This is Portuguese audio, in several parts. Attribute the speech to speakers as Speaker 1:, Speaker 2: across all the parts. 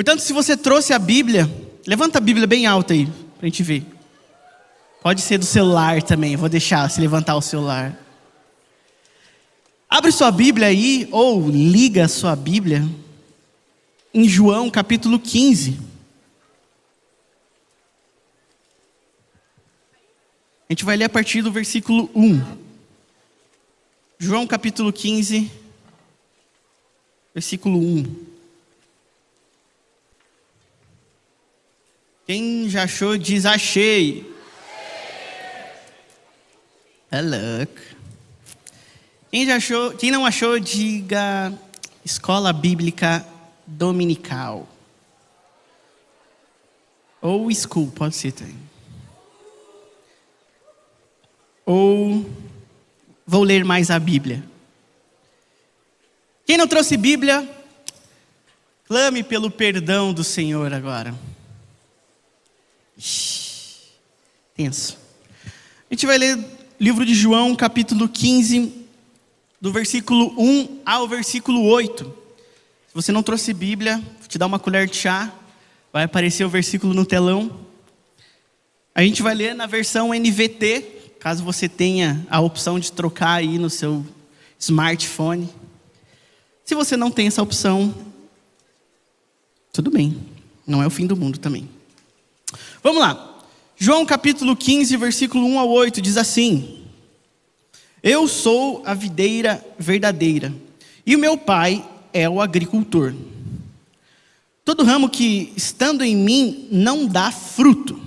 Speaker 1: Portanto, se você trouxe a Bíblia, levanta a Bíblia bem alta aí, para a gente ver. Pode ser do celular também, vou deixar se levantar o celular. Abre sua Bíblia aí, ou liga a sua Bíblia, em João capítulo 15. A gente vai ler a partir do versículo 1. João capítulo 15, versículo 1. Quem já achou, diz achei. É louco. Quem já achou, quem não achou, diga escola bíblica dominical. Ou school, pode ser também. Ou vou ler mais a Bíblia. Quem não trouxe Bíblia, clame pelo perdão do Senhor agora. Tenso. A gente vai ler livro de João, capítulo 15, do versículo 1 ao versículo 8. Se você não trouxe Bíblia, vou te dar uma colher de chá, vai aparecer o versículo no telão. A gente vai ler na versão NVT, caso você tenha a opção de trocar aí no seu smartphone. Se você não tem essa opção, tudo bem, não é o fim do mundo também. Vamos lá. João capítulo 15, versículo 1 ao 8 diz assim: Eu sou a videira verdadeira, e o meu pai é o agricultor. Todo ramo que estando em mim não dá fruto,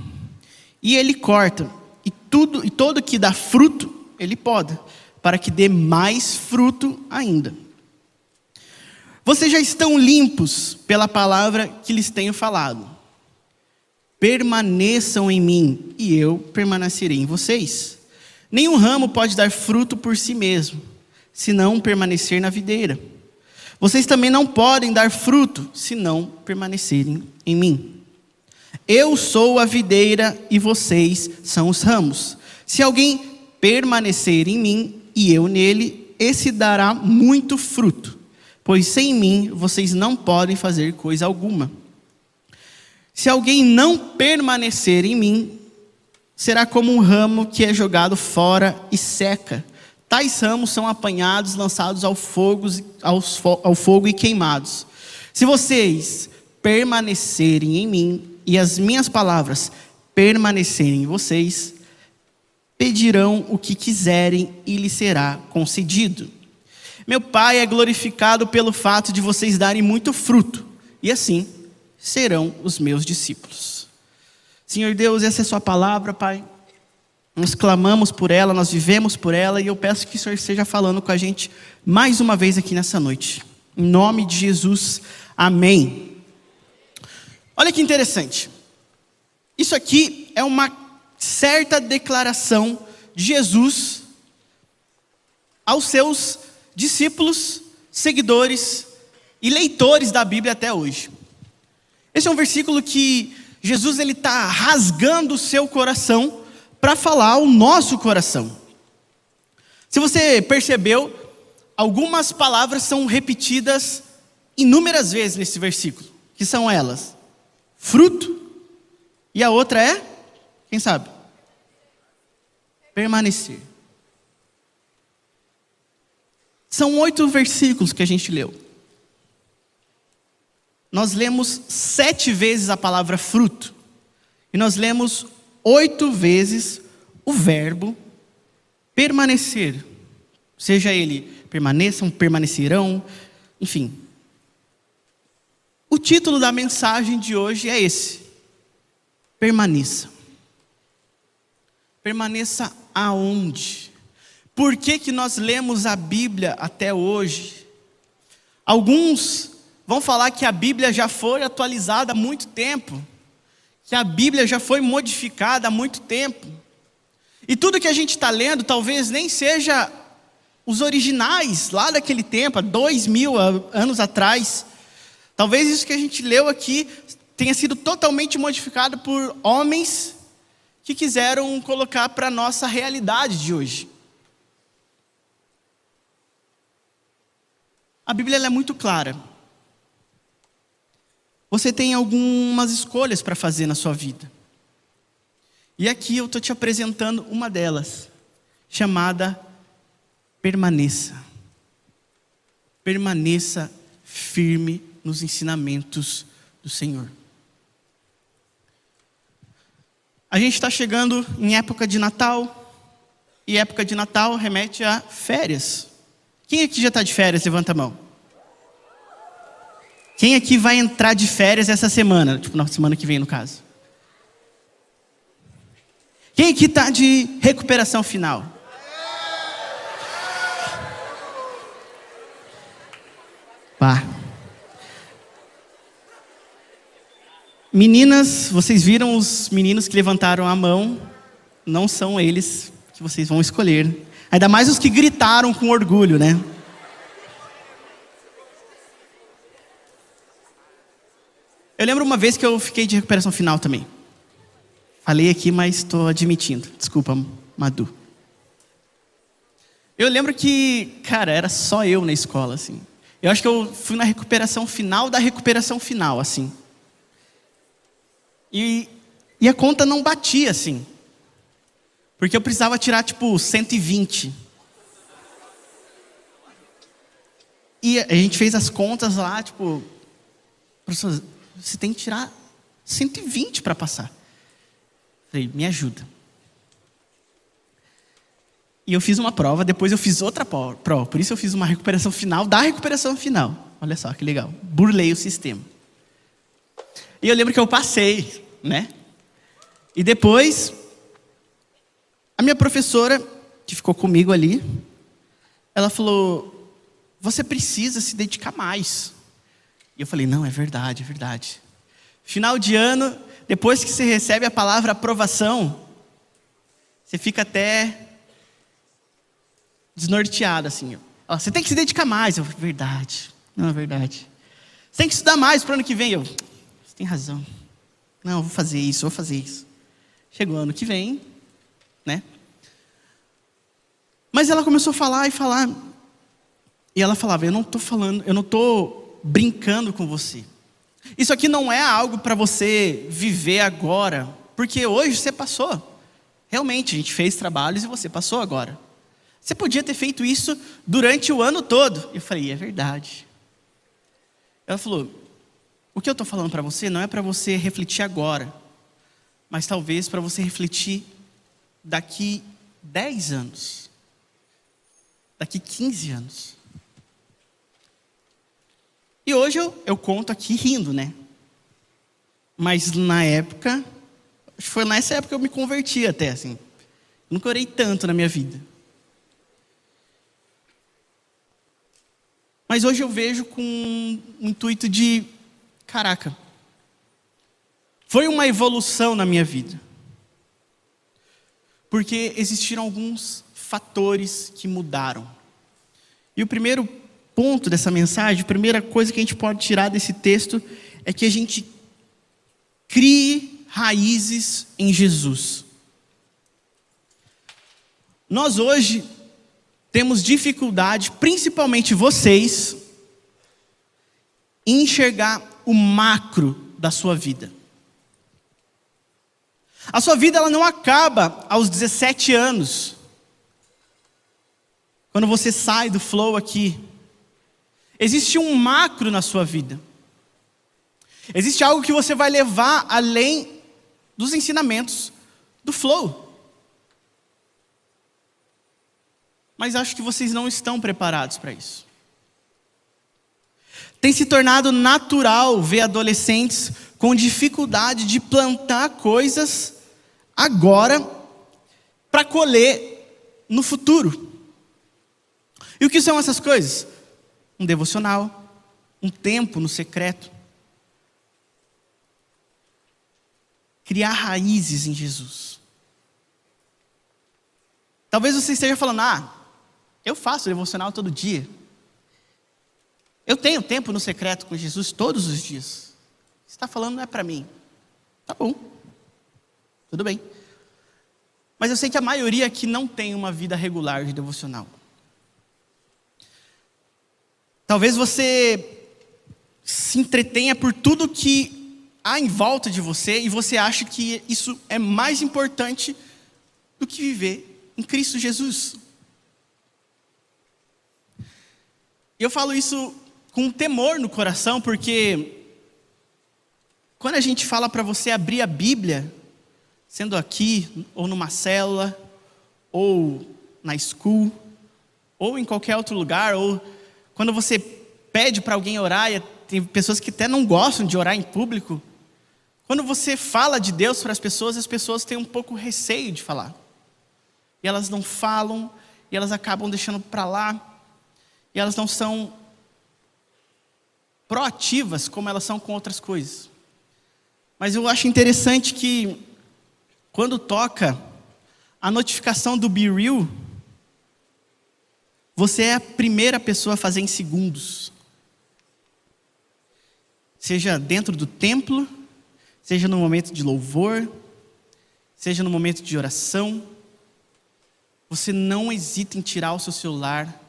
Speaker 1: e ele corta, e tudo e todo que dá fruto, ele poda, para que dê mais fruto ainda. Vocês já estão limpos pela palavra que lhes tenho falado permaneçam em mim e eu permanecerei em vocês. Nenhum ramo pode dar fruto por si mesmo, se não permanecer na videira. Vocês também não podem dar fruto se não permanecerem em mim. Eu sou a videira e vocês são os ramos. Se alguém permanecer em mim e eu nele, esse dará muito fruto, pois sem mim vocês não podem fazer coisa alguma. Se alguém não permanecer em mim, será como um ramo que é jogado fora e seca. Tais ramos são apanhados, lançados ao fogo, ao fogo e queimados. Se vocês permanecerem em mim e as minhas palavras permanecerem em vocês, pedirão o que quiserem e lhes será concedido. Meu Pai é glorificado pelo fato de vocês darem muito fruto, e assim serão os meus discípulos. Senhor Deus, essa é a Sua palavra, Pai. Nós clamamos por ela, nós vivemos por ela, e eu peço que o Senhor esteja falando com a gente mais uma vez aqui nessa noite. Em nome de Jesus, amém. Olha que interessante. Isso aqui é uma certa declaração de Jesus aos seus discípulos, seguidores e leitores da Bíblia até hoje. Esse é um versículo que Jesus ele está rasgando o seu coração para falar ao nosso coração. Se você percebeu, algumas palavras são repetidas inúmeras vezes nesse versículo, que são elas: fruto, e a outra é, quem sabe? Permanecer. São oito versículos que a gente leu nós lemos sete vezes a palavra fruto, e nós lemos oito vezes o verbo permanecer, seja ele permaneçam, permanecerão, enfim. O título da mensagem de hoje é esse: permaneça. Permaneça aonde? Por que, que nós lemos a Bíblia até hoje? Alguns vão falar que a Bíblia já foi atualizada há muito tempo, que a Bíblia já foi modificada há muito tempo. E tudo que a gente está lendo talvez nem seja os originais lá daquele tempo, há dois mil anos atrás. Talvez isso que a gente leu aqui tenha sido totalmente modificado por homens que quiseram colocar para a nossa realidade de hoje. A Bíblia é muito clara. Você tem algumas escolhas para fazer na sua vida. E aqui eu estou te apresentando uma delas, chamada permaneça. Permaneça firme nos ensinamentos do Senhor. A gente está chegando em época de Natal, e época de Natal remete a férias. Quem aqui já está de férias? Levanta a mão. Quem aqui vai entrar de férias essa semana? Tipo, na semana que vem, no caso. Quem aqui está de recuperação final? Pá. Meninas, vocês viram os meninos que levantaram a mão? Não são eles que vocês vão escolher. Ainda mais os que gritaram com orgulho, né? Eu lembro uma vez que eu fiquei de recuperação final também. Falei aqui, mas estou admitindo. Desculpa, Madu. Eu lembro que, cara, era só eu na escola, assim. Eu acho que eu fui na recuperação final da recuperação final, assim. E, e a conta não batia, assim. Porque eu precisava tirar, tipo, 120. E a gente fez as contas lá, tipo, você tem que tirar 120 para passar. Falei, me ajuda. E eu fiz uma prova, depois eu fiz outra prova. Por isso eu fiz uma recuperação final da recuperação final. Olha só que legal. Burlei o sistema. E eu lembro que eu passei, né? E depois, a minha professora, que ficou comigo ali, ela falou: Você precisa se dedicar mais. E eu falei: não, é verdade, é verdade. Final de ano, depois que você recebe a palavra aprovação, você fica até desnorteado assim. Ó, você tem que se dedicar mais. Eu, verdade, não é verdade. Você tem que estudar mais para o ano que vem. Eu, você tem razão. Não, vou fazer isso, vou fazer isso. Chegou ano que vem, né? Mas ela começou a falar e falar. E ela falava: Eu não estou falando, eu não estou brincando com você. Isso aqui não é algo para você viver agora, porque hoje você passou. Realmente, a gente fez trabalhos e você passou agora. Você podia ter feito isso durante o ano todo. Eu falei, é verdade. Ela falou: o que eu estou falando para você não é para você refletir agora, mas talvez para você refletir daqui 10 anos, daqui 15 anos. E hoje eu, eu conto aqui rindo, né? Mas na época, foi nessa época que eu me converti até, assim. Nunca orei tanto na minha vida. Mas hoje eu vejo com o intuito de, caraca, foi uma evolução na minha vida. Porque existiram alguns fatores que mudaram. E o primeiro ponto dessa mensagem, a primeira coisa que a gente pode tirar desse texto é que a gente crie raízes em Jesus. Nós hoje temos dificuldade, principalmente vocês, em enxergar o macro da sua vida. A sua vida ela não acaba aos 17 anos. Quando você sai do flow aqui, Existe um macro na sua vida. Existe algo que você vai levar além dos ensinamentos do flow. Mas acho que vocês não estão preparados para isso. Tem se tornado natural ver adolescentes com dificuldade de plantar coisas agora para colher no futuro. E o que são essas coisas? Um devocional, um tempo no secreto. Criar raízes em Jesus. Talvez você esteja falando, ah, eu faço devocional todo dia. Eu tenho tempo no secreto com Jesus todos os dias. Você está falando não é para mim. Tá bom. Tudo bem. Mas eu sei que a maioria aqui não tem uma vida regular de devocional. Talvez você se entretenha por tudo que há em volta de você e você acha que isso é mais importante do que viver em Cristo Jesus. Eu falo isso com temor no coração, porque quando a gente fala para você abrir a Bíblia, sendo aqui, ou numa célula, ou na school, ou em qualquer outro lugar, ou quando você pede para alguém orar, e tem pessoas que até não gostam de orar em público. Quando você fala de Deus para as pessoas, as pessoas têm um pouco receio de falar. E elas não falam, e elas acabam deixando para lá, e elas não são proativas como elas são com outras coisas. Mas eu acho interessante que quando toca a notificação do Be Real, você é a primeira pessoa a fazer em segundos. Seja dentro do templo, seja no momento de louvor, seja no momento de oração. Você não hesita em tirar o seu celular,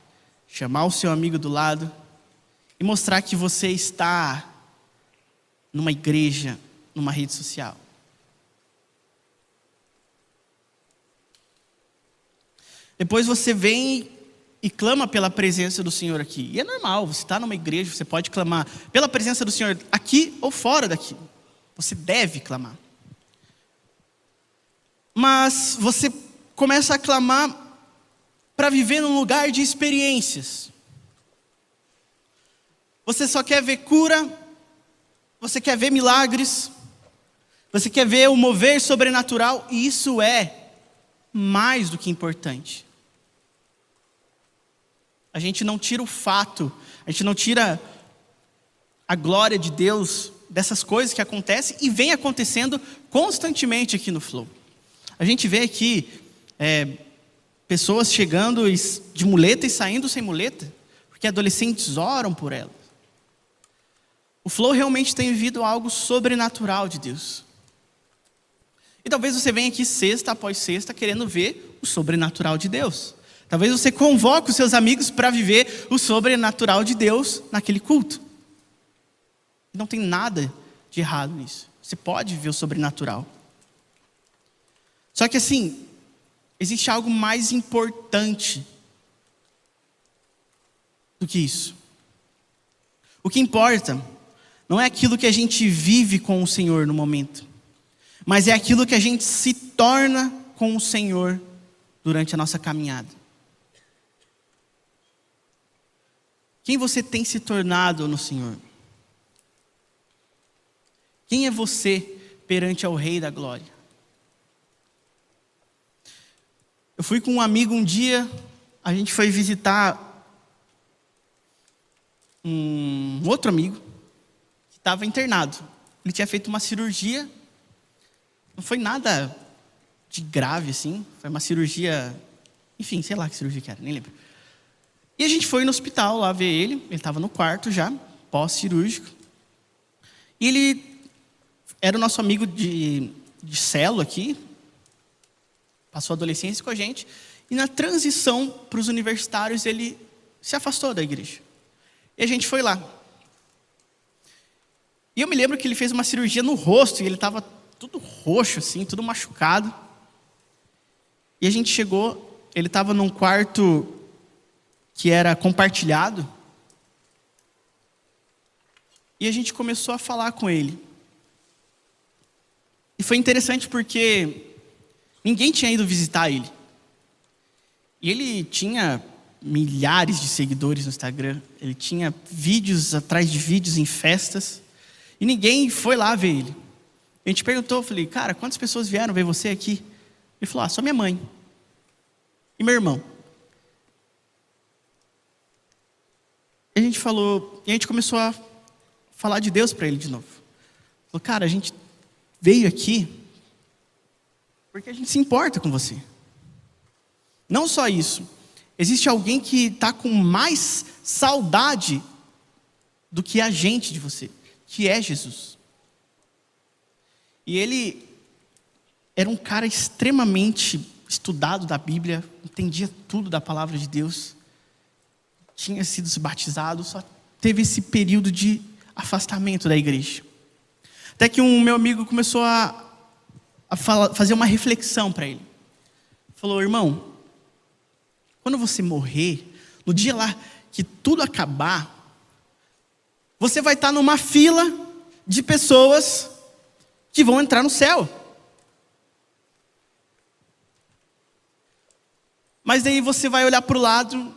Speaker 1: chamar o seu amigo do lado e mostrar que você está numa igreja, numa rede social. Depois você vem e clama pela presença do Senhor aqui. E é normal, você está numa igreja, você pode clamar pela presença do Senhor aqui ou fora daqui. Você deve clamar. Mas você começa a clamar para viver num lugar de experiências. Você só quer ver cura, você quer ver milagres, você quer ver o mover sobrenatural, e isso é mais do que importante. A gente não tira o fato, a gente não tira a glória de Deus dessas coisas que acontecem e vem acontecendo constantemente aqui no Flow. A gente vê aqui é, pessoas chegando de muleta e saindo sem muleta, porque adolescentes oram por elas. O Flow realmente tem vivido algo sobrenatural de Deus. E talvez você venha aqui sexta após sexta querendo ver o sobrenatural de Deus. Talvez você convoque os seus amigos para viver o sobrenatural de Deus naquele culto. Não tem nada de errado nisso. Você pode viver o sobrenatural. Só que assim, existe algo mais importante do que isso. O que importa não é aquilo que a gente vive com o Senhor no momento mas é aquilo que a gente se torna com o Senhor durante a nossa caminhada. Quem você tem se tornado no Senhor? Quem é você perante ao Rei da Glória? Eu fui com um amigo um dia, a gente foi visitar um outro amigo que estava internado. Ele tinha feito uma cirurgia não foi nada de grave assim, foi uma cirurgia, enfim, sei lá que cirurgia que era, nem lembro. E a gente foi no hospital lá ver ele, ele estava no quarto já, pós-cirúrgico. E ele era o nosso amigo de, de celo aqui, passou a adolescência com a gente, e na transição para os universitários ele se afastou da igreja. E a gente foi lá. E eu me lembro que ele fez uma cirurgia no rosto e ele estava tudo roxo, assim, tudo machucado. E a gente chegou, ele estava num quarto que era compartilhado. E a gente começou a falar com ele. E foi interessante porque ninguém tinha ido visitar ele. E ele tinha milhares de seguidores no Instagram. Ele tinha vídeos atrás de vídeos em festas. E ninguém foi lá ver ele. A gente perguntou, falei, cara, quantas pessoas vieram ver você aqui? Ele falou, ah, só minha mãe. E meu irmão. A gente falou, e a gente começou a falar de Deus para ele de novo. Falou, cara, a gente veio aqui porque a gente se importa com você. Não só isso, existe alguém que está com mais saudade do que a gente de você, que é Jesus. E ele era um cara extremamente estudado da Bíblia, entendia tudo da palavra de Deus, tinha sido batizado, só teve esse período de afastamento da igreja. Até que um meu amigo começou a, a fala, fazer uma reflexão para ele. Falou, irmão, quando você morrer, no dia lá que tudo acabar, você vai estar numa fila de pessoas que vão entrar no céu. Mas daí você vai olhar para o lado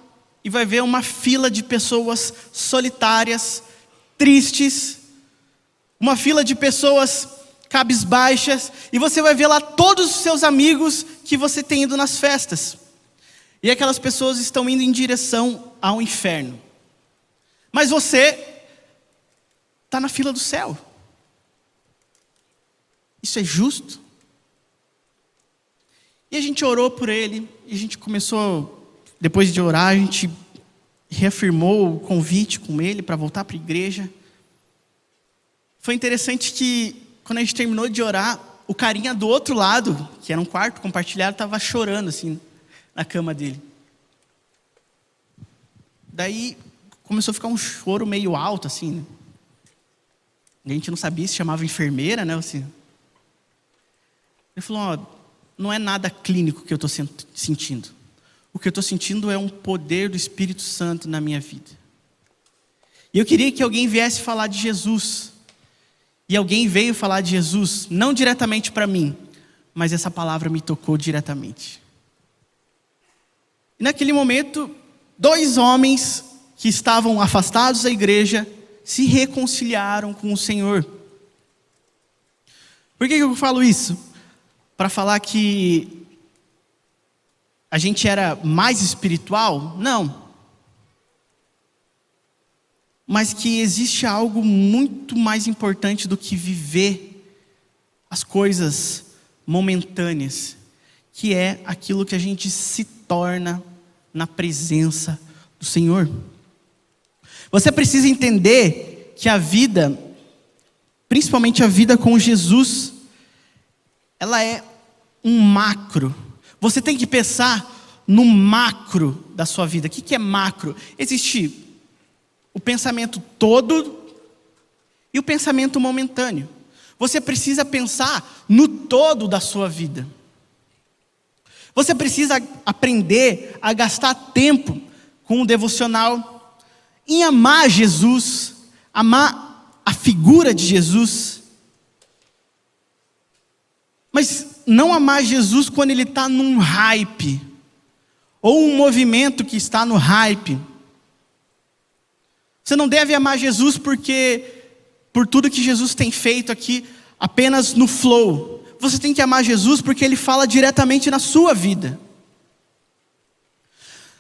Speaker 1: e vai ver uma fila de pessoas solitárias, tristes, uma fila de pessoas cabisbaixas, e você vai ver lá todos os seus amigos que você tem ido nas festas. E aquelas pessoas estão indo em direção ao inferno. Mas você está na fila do céu. Isso é justo? E a gente orou por ele, e a gente começou, depois de orar, a gente reafirmou o convite com ele para voltar para a igreja. Foi interessante que, quando a gente terminou de orar, o carinha do outro lado, que era um quarto compartilhado, estava chorando assim na cama dele. Daí começou a ficar um choro meio alto assim. Né? A gente não sabia se chamava enfermeira, né? Assim. Ele falou: ó, não é nada clínico que eu estou sentindo. O que eu estou sentindo é um poder do Espírito Santo na minha vida. E eu queria que alguém viesse falar de Jesus. E alguém veio falar de Jesus, não diretamente para mim, mas essa palavra me tocou diretamente. E naquele momento, dois homens que estavam afastados da igreja se reconciliaram com o Senhor. Por que eu falo isso? Para falar que a gente era mais espiritual? Não. Mas que existe algo muito mais importante do que viver as coisas momentâneas, que é aquilo que a gente se torna na presença do Senhor. Você precisa entender que a vida, principalmente a vida com Jesus, ela é um macro. Você tem que pensar no macro da sua vida. O que é macro? Existe o pensamento todo e o pensamento momentâneo. Você precisa pensar no todo da sua vida. Você precisa aprender a gastar tempo com o devocional em amar Jesus, amar a figura de Jesus, mas não amar Jesus quando ele está num hype, ou um movimento que está no hype. Você não deve amar Jesus porque, por tudo que Jesus tem feito aqui, apenas no flow. Você tem que amar Jesus porque ele fala diretamente na sua vida.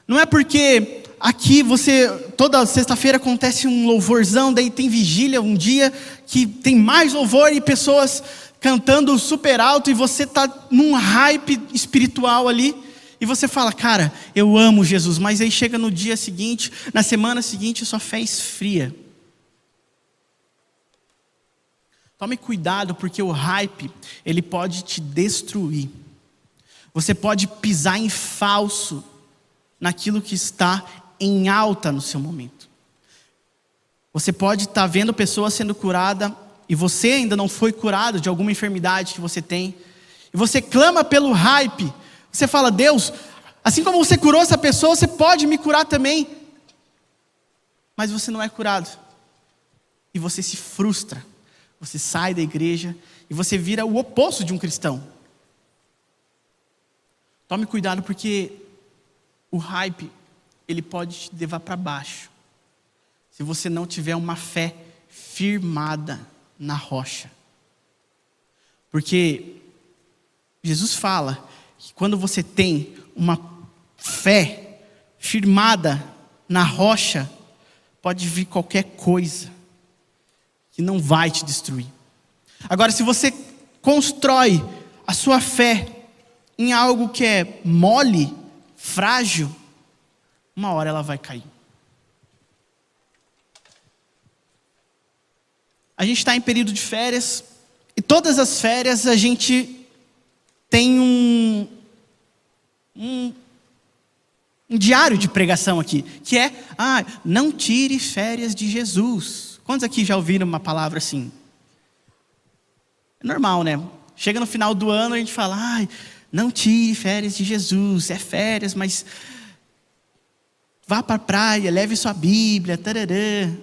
Speaker 1: Não é porque aqui você, toda sexta-feira acontece um louvorzão, daí tem vigília um dia que tem mais louvor e pessoas cantando super alto e você está num hype espiritual ali. E você fala, cara, eu amo Jesus, mas aí chega no dia seguinte, na semana seguinte, sua fé esfria. Tome cuidado, porque o hype, ele pode te destruir. Você pode pisar em falso naquilo que está em alta no seu momento. Você pode estar tá vendo pessoas sendo curada e você ainda não foi curado de alguma enfermidade que você tem. E você clama pelo hype. Você fala: "Deus, assim como você curou essa pessoa, você pode me curar também". Mas você não é curado. E você se frustra. Você sai da igreja e você vira o oposto de um cristão. Tome cuidado porque o hype ele pode te levar para baixo. Se você não tiver uma fé firmada na rocha. Porque Jesus fala que quando você tem uma fé firmada na rocha, pode vir qualquer coisa que não vai te destruir. Agora, se você constrói a sua fé em algo que é mole, frágil, uma hora ela vai cair. A gente está em período de férias, e todas as férias a gente tem um, um, um diário de pregação aqui, que é, ah, não tire férias de Jesus. Quantos aqui já ouviram uma palavra assim? É normal, né? Chega no final do ano a gente fala, ai, não tire férias de Jesus, é férias, mas vá para a praia, leve sua Bíblia, tararã.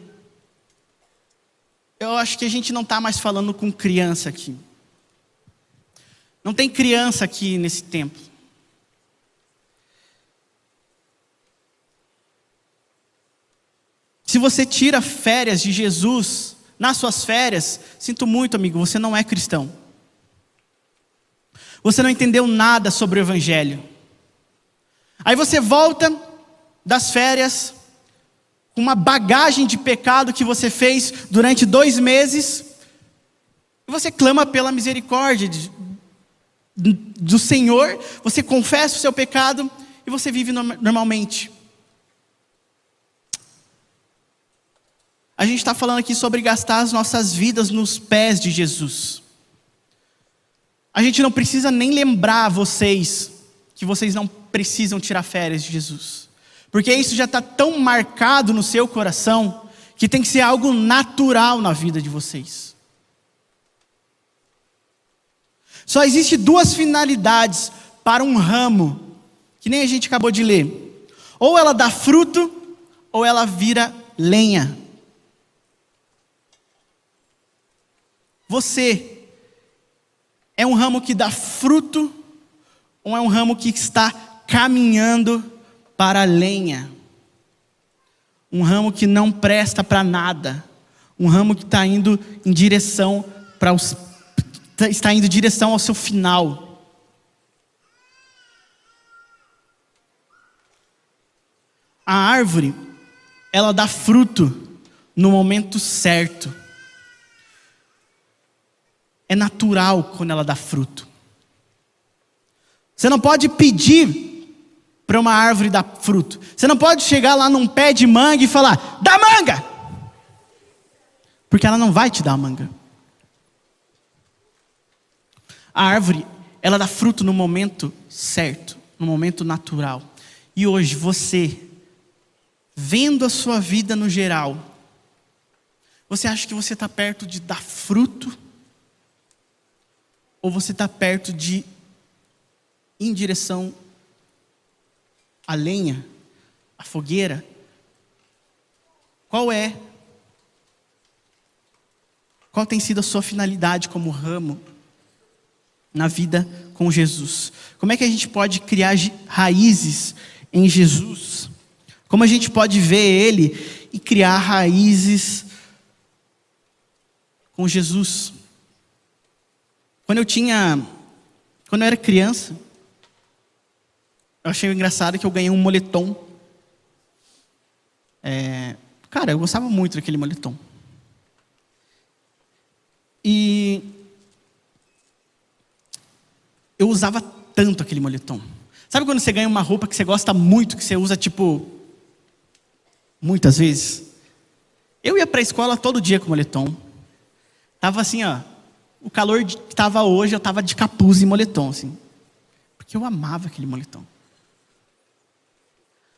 Speaker 1: Eu acho que a gente não está mais falando com criança aqui. Não tem criança aqui nesse tempo. Se você tira férias de Jesus nas suas férias, sinto muito, amigo, você não é cristão. Você não entendeu nada sobre o Evangelho. Aí você volta das férias com uma bagagem de pecado que você fez durante dois meses, e você clama pela misericórdia de, do Senhor, você confessa o seu pecado e você vive normalmente. A gente está falando aqui sobre gastar as nossas vidas nos pés de Jesus. A gente não precisa nem lembrar vocês que vocês não precisam tirar férias de Jesus, porque isso já está tão marcado no seu coração que tem que ser algo natural na vida de vocês. Só existe duas finalidades para um ramo, que nem a gente acabou de ler: ou ela dá fruto, ou ela vira lenha. Você é um ramo que dá fruto ou é um ramo que está caminhando para a lenha? Um ramo que não presta para nada, um ramo que está indo em direção para os está indo em direção ao seu final. A árvore, ela dá fruto no momento certo é natural quando ela dá fruto. Você não pode pedir para uma árvore dar fruto. Você não pode chegar lá num pé de manga e falar: dá manga! Porque ela não vai te dar manga. A árvore, ela dá fruto no momento certo, no momento natural. E hoje você, vendo a sua vida no geral, você acha que você está perto de dar fruto? Ou você está perto de ir em direção à lenha, à fogueira? Qual é? Qual tem sido a sua finalidade como ramo na vida com Jesus? Como é que a gente pode criar raízes em Jesus? Como a gente pode ver Ele e criar raízes com Jesus? Quando eu tinha. Quando eu era criança, eu achei engraçado que eu ganhei um moletom. É, cara, eu gostava muito daquele moletom. E eu usava tanto aquele moletom. Sabe quando você ganha uma roupa que você gosta muito, que você usa tipo muitas vezes? Eu ia para a escola todo dia com moletom. Tava assim, ó, o calor que estava hoje, eu estava de capuz e moletom, assim. Porque eu amava aquele moletom.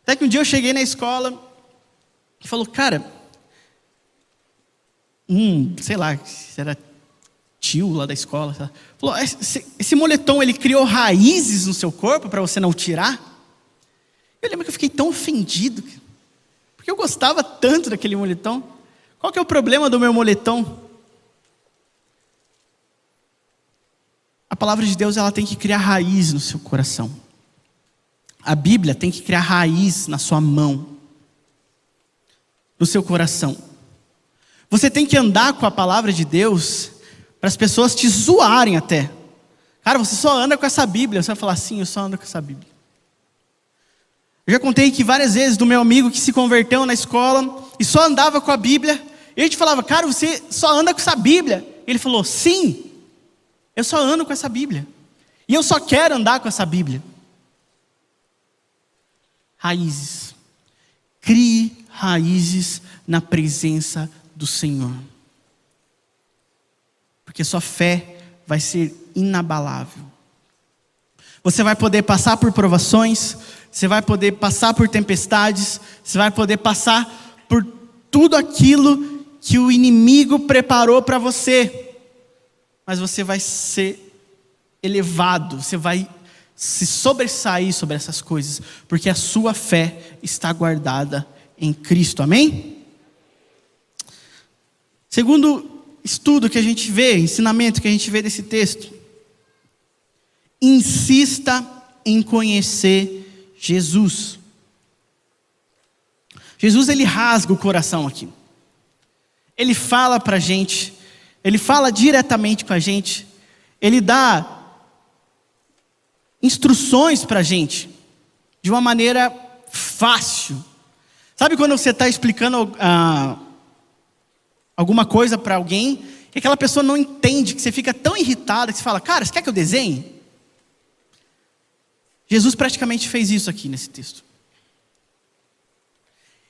Speaker 1: Até que um dia eu cheguei na escola e falou, cara, um, sei lá, era tio lá da escola, falou, esse, esse moletom ele criou raízes no seu corpo para você não tirar? Eu lembro que eu fiquei tão ofendido, porque eu gostava tanto daquele moletom. Qual que é o problema do meu moletom? A palavra de Deus ela tem que criar raiz no seu coração. A Bíblia tem que criar raiz na sua mão, no seu coração. Você tem que andar com a palavra de Deus para as pessoas te zoarem até. Cara, você só anda com essa Bíblia. Você vai falar assim, eu só ando com essa Bíblia. Eu já contei que várias vezes do meu amigo que se converteu na escola e só andava com a Bíblia. E a gente falava, cara, você só anda com essa Bíblia. Ele falou, sim, eu só ando com essa Bíblia. E eu só quero andar com essa Bíblia. Raízes. Crie raízes na presença do Senhor. Porque sua fé vai ser inabalável. Você vai poder passar por provações, você vai poder passar por tempestades, você vai poder passar por tudo aquilo que o inimigo preparou para você, mas você vai ser elevado, você vai se sobressair sobre essas coisas, porque a sua fé está guardada em Cristo, amém? Segundo estudo que a gente vê, ensinamento que a gente vê desse texto, insista em conhecer Jesus. Jesus ele rasga o coração aqui. Ele fala para a gente, ele fala diretamente com a gente, ele dá instruções para a gente, de uma maneira fácil. Sabe quando você está explicando ah, alguma coisa para alguém e aquela pessoa não entende, que você fica tão irritado que você fala, cara, você quer que eu desenhe? Jesus praticamente fez isso aqui nesse texto.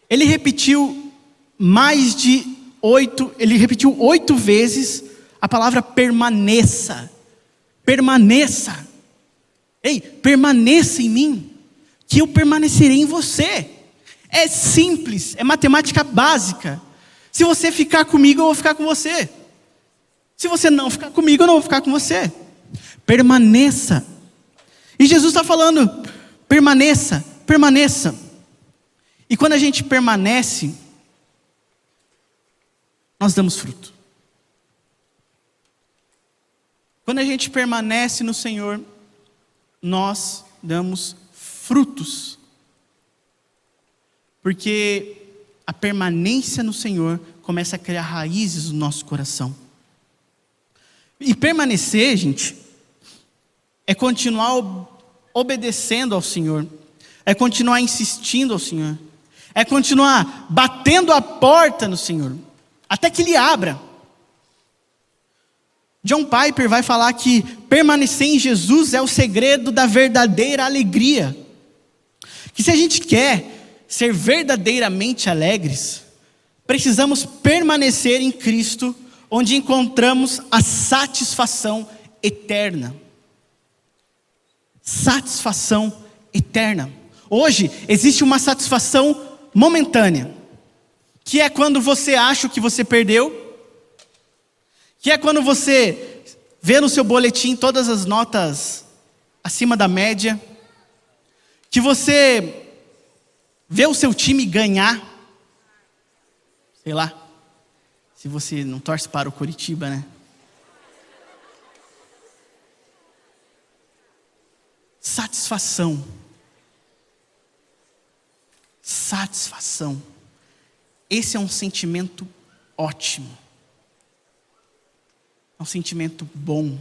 Speaker 1: Ele repetiu mais de oito, ele repetiu oito vezes a palavra permaneça. Permaneça. Ei, permaneça em mim, que eu permanecerei em você. É simples, é matemática básica. Se você ficar comigo, eu vou ficar com você. Se você não ficar comigo, eu não vou ficar com você. Permaneça. E Jesus está falando: permaneça, permaneça. E quando a gente permanece, nós damos fruto. Quando a gente permanece no Senhor, nós damos frutos. Porque a permanência no Senhor começa a criar raízes no nosso coração. E permanecer, gente, é continuar obedecendo ao Senhor, é continuar insistindo ao Senhor, é continuar batendo a porta no Senhor, até que Ele abra. John Piper vai falar que permanecer em Jesus é o segredo da verdadeira alegria. Que se a gente quer ser verdadeiramente alegres, precisamos permanecer em Cristo, onde encontramos a satisfação eterna. Satisfação eterna. Hoje existe uma satisfação momentânea, que é quando você acha que você perdeu que é quando você vê no seu boletim todas as notas acima da média, que você vê o seu time ganhar, sei lá, se você não torce para o Curitiba, né? Satisfação. Satisfação. Esse é um sentimento ótimo. É um sentimento bom.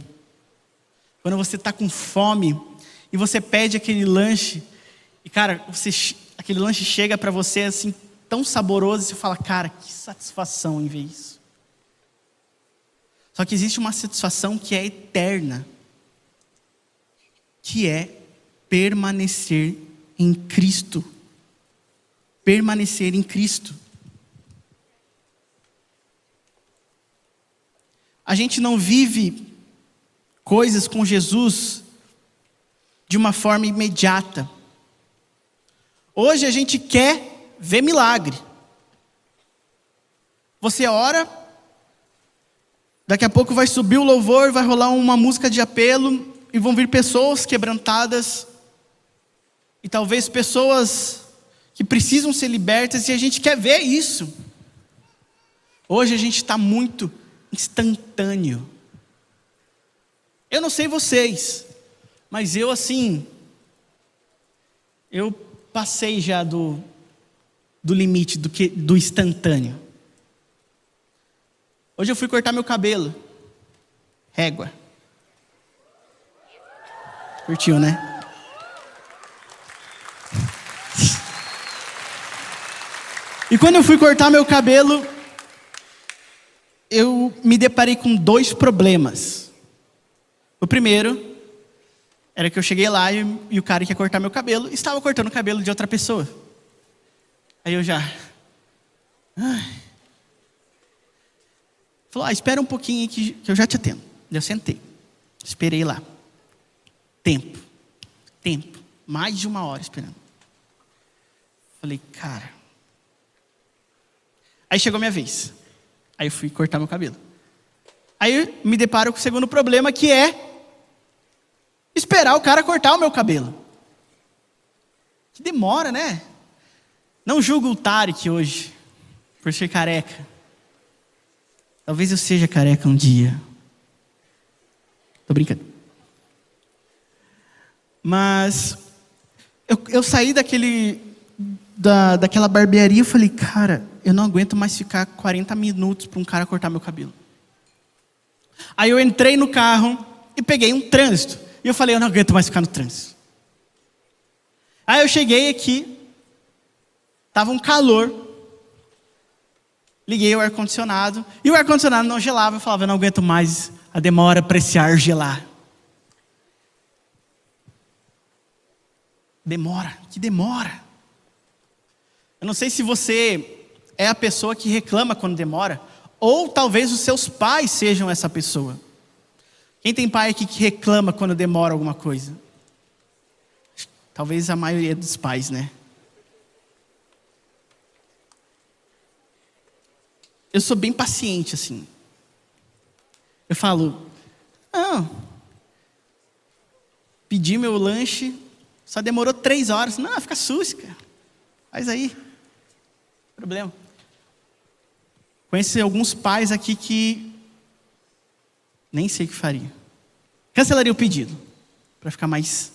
Speaker 1: Quando você está com fome e você pede aquele lanche, e cara, você, aquele lanche chega para você assim, tão saboroso, e você fala, cara, que satisfação em ver isso. Só que existe uma satisfação que é eterna, que é permanecer em Cristo. Permanecer em Cristo. A gente não vive coisas com Jesus de uma forma imediata. Hoje a gente quer ver milagre. Você ora, daqui a pouco vai subir o louvor, vai rolar uma música de apelo e vão vir pessoas quebrantadas e talvez pessoas que precisam ser libertas e a gente quer ver isso. Hoje a gente está muito instantâneo. Eu não sei vocês, mas eu assim, eu passei já do, do limite do, que, do instantâneo. Hoje eu fui cortar meu cabelo. Régua. Curtiu, né? E quando eu fui cortar meu cabelo, eu me deparei com dois problemas. O primeiro era que eu cheguei lá e, e o cara que ia cortar meu cabelo estava cortando o cabelo de outra pessoa. Aí eu já. Ai. Falou: ah, espera um pouquinho que, que eu já te atendo. Eu sentei. Esperei lá. Tempo. Tempo. Mais de uma hora esperando. Falei, cara. Aí chegou minha vez. Aí fui cortar meu cabelo. Aí me deparo com o segundo problema, que é esperar o cara cortar o meu cabelo. Que demora, né? Não julgo o Tarek hoje, por ser careca. Talvez eu seja careca um dia. Tô brincando. Mas eu, eu saí daquele da, daquela barbearia e falei, cara, eu não aguento mais ficar 40 minutos para um cara cortar meu cabelo. Aí eu entrei no carro e peguei um trânsito. E eu falei, eu não aguento mais ficar no trânsito. Aí eu cheguei aqui, estava um calor, liguei o ar-condicionado, e o ar-condicionado não gelava, eu falava, eu não aguento mais a demora para esse ar gelar. Demora, que demora. Eu não sei se você é a pessoa que reclama quando demora, ou talvez os seus pais sejam essa pessoa. Quem tem pai aqui que reclama quando demora alguma coisa? Talvez a maioria dos pais, né? Eu sou bem paciente assim. Eu falo, não, pedi meu lanche, só demorou três horas. Não, fica susca. Faz aí problema. Conheci alguns pais aqui que nem sei o que faria. Cancelaria o pedido, para ficar mais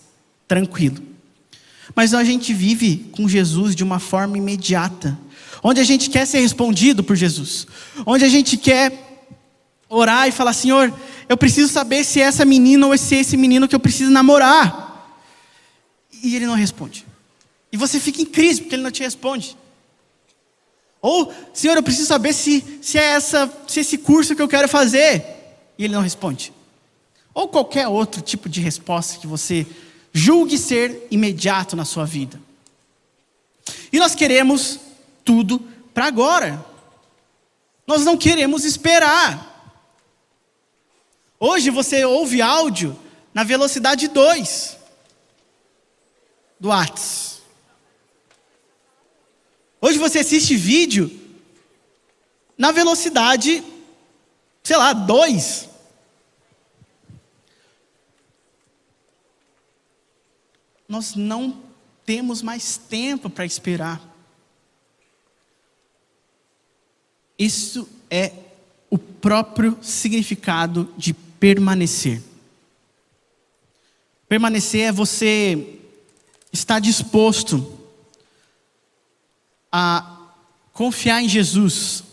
Speaker 1: tranquilo. Mas a gente vive com Jesus de uma forma imediata, onde a gente quer ser respondido por Jesus, onde a gente quer orar e falar: Senhor, eu preciso saber se é essa menina ou se é esse menino que eu preciso namorar. E ele não responde. E você fica em crise porque ele não te responde. Ou, Senhor, eu preciso saber se, se é essa, se é esse curso que eu quero fazer. E ele não responde. Ou qualquer outro tipo de resposta que você julgue ser imediato na sua vida. E nós queremos tudo para agora. Nós não queremos esperar. Hoje você ouve áudio na velocidade 2 do WhatsApp. Hoje você assiste vídeo na velocidade, sei lá, 2. Nós não temos mais tempo para esperar. Isso é o próprio significado de permanecer. Permanecer é você estar disposto a confiar em Jesus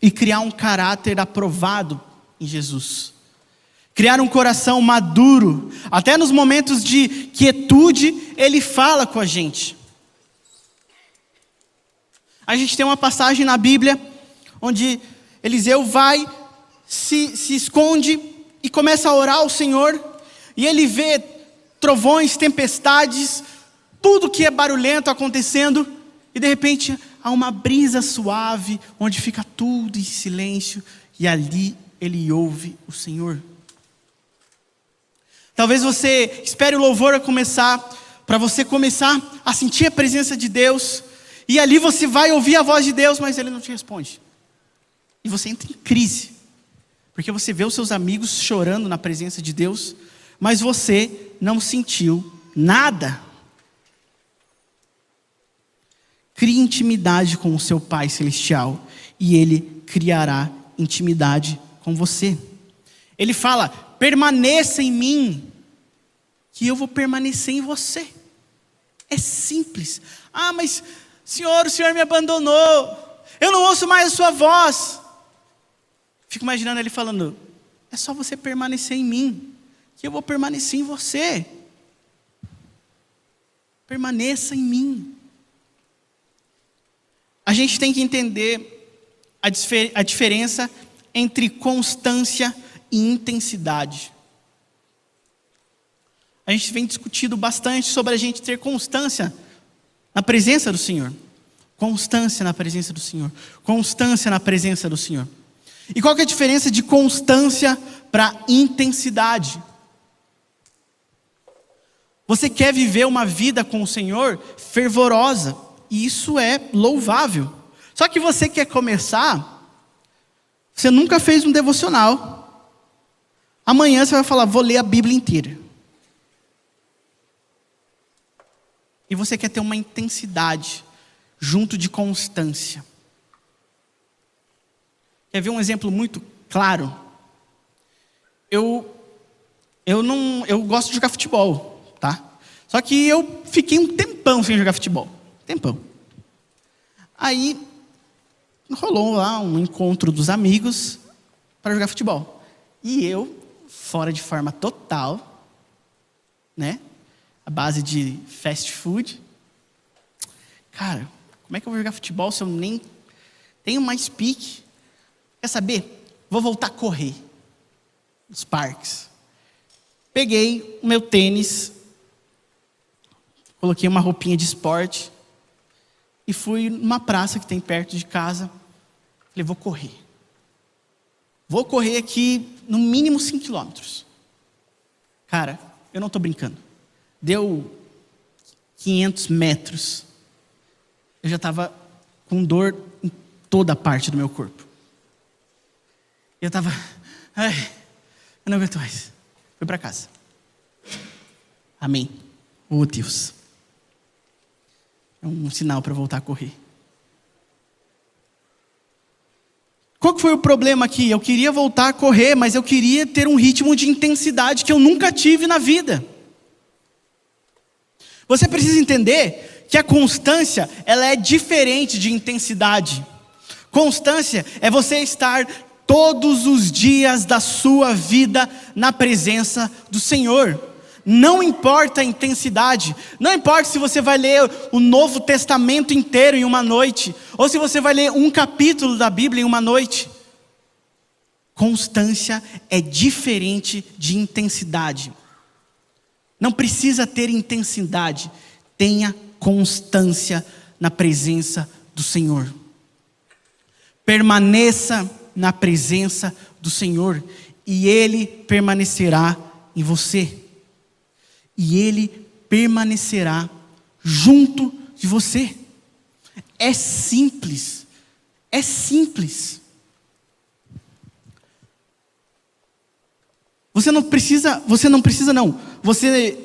Speaker 1: e criar um caráter aprovado em Jesus. Criar um coração maduro, até nos momentos de quietude, ele fala com a gente. A gente tem uma passagem na Bíblia onde Eliseu vai, se, se esconde e começa a orar ao Senhor, e ele vê trovões, tempestades, tudo que é barulhento acontecendo, e de repente há uma brisa suave, onde fica tudo em silêncio, e ali ele ouve o Senhor. Talvez você espere o louvor a começar, para você começar a sentir a presença de Deus, e ali você vai ouvir a voz de Deus, mas ele não te responde. E você entra em crise, porque você vê os seus amigos chorando na presença de Deus, mas você não sentiu nada. Crie intimidade com o seu Pai Celestial e Ele criará intimidade com você. Ele fala: permaneça em mim, que eu vou permanecer em você. É simples. Ah, mas Senhor, o Senhor me abandonou. Eu não ouço mais a sua voz. Fico imaginando ele falando: é só você permanecer em mim, que eu vou permanecer em você. Permaneça em mim. A gente tem que entender a, a diferença entre constância e intensidade. A gente vem discutindo bastante sobre a gente ter constância na presença do Senhor. Constância na presença do Senhor. Constância na presença do Senhor. E qual é a diferença de constância para intensidade? Você quer viver uma vida com o Senhor fervorosa, e isso é louvável. Só que você quer começar Você nunca fez um devocional. Amanhã você vai falar, vou ler a Bíblia inteira. E você quer ter uma intensidade junto de constância. Quer ver um exemplo muito claro? Eu eu não eu gosto de jogar futebol, tá? Só que eu fiquei um tempão sem jogar futebol. Tempão. Aí rolou lá um encontro dos amigos para jogar futebol. E eu, fora de forma total, né? A base de fast food. Cara, como é que eu vou jogar futebol se eu nem tenho mais pique? Quer saber? Vou voltar a correr nos parques. Peguei o meu tênis, coloquei uma roupinha de esporte e fui numa praça que tem perto de casa. Falei, vou correr. Vou correr aqui no mínimo 5 quilômetros. Cara, eu não estou brincando. Deu 500 metros. Eu já estava com dor em toda a parte do meu corpo. Eu estava, ai, eu não aguento mais. Fui para casa. Amém. Oh Deus. É um sinal para voltar a correr. Qual foi o problema aqui? Eu queria voltar a correr, mas eu queria ter um ritmo de intensidade que eu nunca tive na vida. Você precisa entender que a constância, ela é diferente de intensidade. Constância é você estar todos os dias da sua vida na presença do Senhor. Não importa a intensidade, não importa se você vai ler o Novo Testamento inteiro em uma noite, ou se você vai ler um capítulo da Bíblia em uma noite. Constância é diferente de intensidade. Não precisa ter intensidade, tenha constância na presença do Senhor. Permaneça na presença do Senhor e Ele permanecerá em você e ele permanecerá junto de você. É simples. É simples. Você não precisa, você não precisa não. Você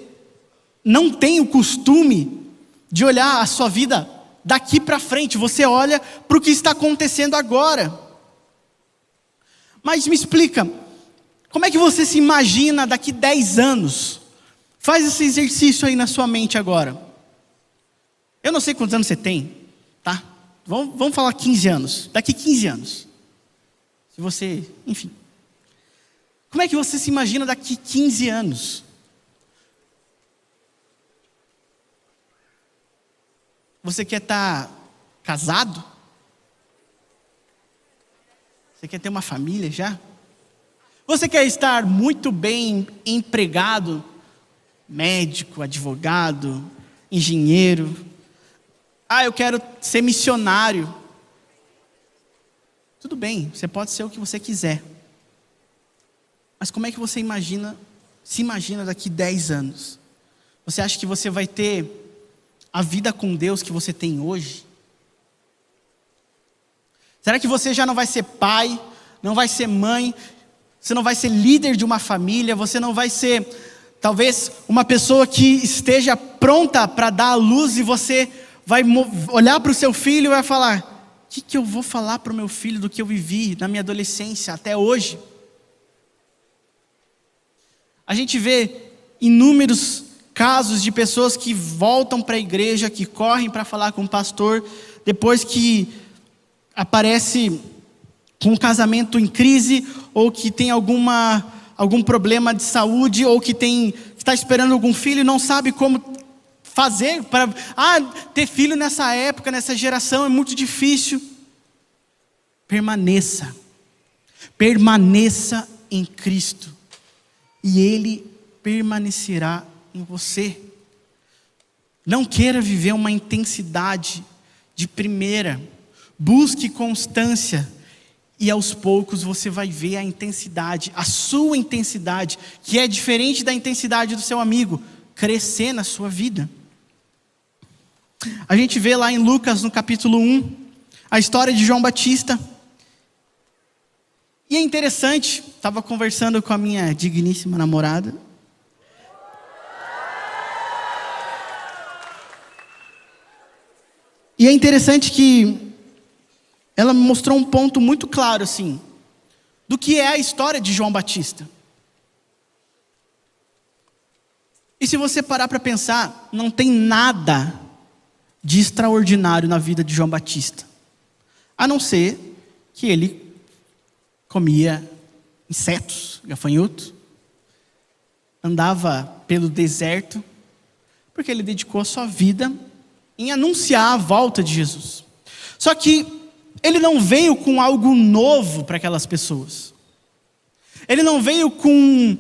Speaker 1: não tem o costume de olhar a sua vida daqui para frente, você olha para o que está acontecendo agora. Mas me explica, como é que você se imagina daqui 10 anos? Faz esse exercício aí na sua mente agora. Eu não sei quantos anos você tem, tá? Vamos, vamos falar 15 anos. Daqui 15 anos. Se você, enfim. Como é que você se imagina daqui 15 anos? Você quer estar tá casado? Você quer ter uma família já? Você quer estar muito bem empregado médico, advogado, engenheiro. Ah, eu quero ser missionário. Tudo bem, você pode ser o que você quiser. Mas como é que você imagina, se imagina daqui 10 anos? Você acha que você vai ter a vida com Deus que você tem hoje? Será que você já não vai ser pai, não vai ser mãe, você não vai ser líder de uma família, você não vai ser Talvez uma pessoa que esteja pronta para dar a luz e você vai olhar para o seu filho e vai falar: O que, que eu vou falar para o meu filho do que eu vivi na minha adolescência até hoje? A gente vê inúmeros casos de pessoas que voltam para a igreja, que correm para falar com o pastor, depois que aparece com um casamento em crise ou que tem alguma algum problema de saúde ou que tem está esperando algum filho e não sabe como fazer para ah, ter filho nessa época, nessa geração é muito difícil. Permaneça. Permaneça em Cristo e ele permanecerá em você. Não queira viver uma intensidade de primeira. Busque constância e aos poucos você vai ver a intensidade, a sua intensidade, que é diferente da intensidade do seu amigo, crescer na sua vida. A gente vê lá em Lucas, no capítulo 1, a história de João Batista. E é interessante, estava conversando com a minha digníssima namorada. E é interessante que ela me mostrou um ponto muito claro, assim, do que é a história de João Batista. E se você parar para pensar, não tem nada de extraordinário na vida de João Batista, a não ser que ele comia insetos, gafanhotos, andava pelo deserto, porque ele dedicou a sua vida em anunciar a volta de Jesus. Só que ele não veio com algo novo para aquelas pessoas. Ele não veio com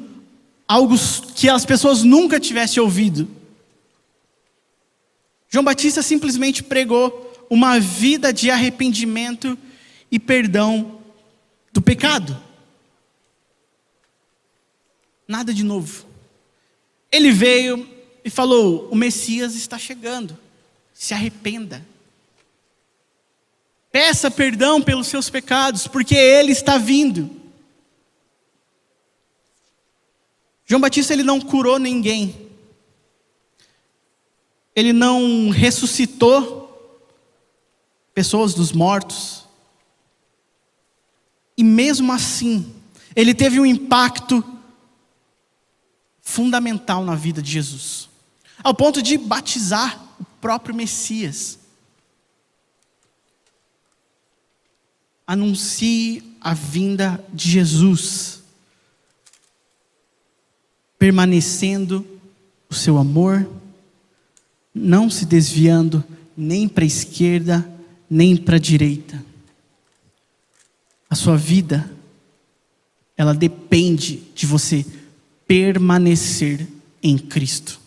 Speaker 1: algo que as pessoas nunca tivessem ouvido. João Batista simplesmente pregou uma vida de arrependimento e perdão do pecado. Nada de novo. Ele veio e falou: O Messias está chegando, se arrependa. Peça perdão pelos seus pecados, porque Ele está vindo. João Batista ele não curou ninguém. Ele não ressuscitou pessoas dos mortos. E mesmo assim, ele teve um impacto fundamental na vida de Jesus, ao ponto de batizar o próprio Messias. Anuncie a vinda de Jesus, permanecendo o seu amor, não se desviando nem para a esquerda, nem para a direita. A sua vida, ela depende de você permanecer em Cristo.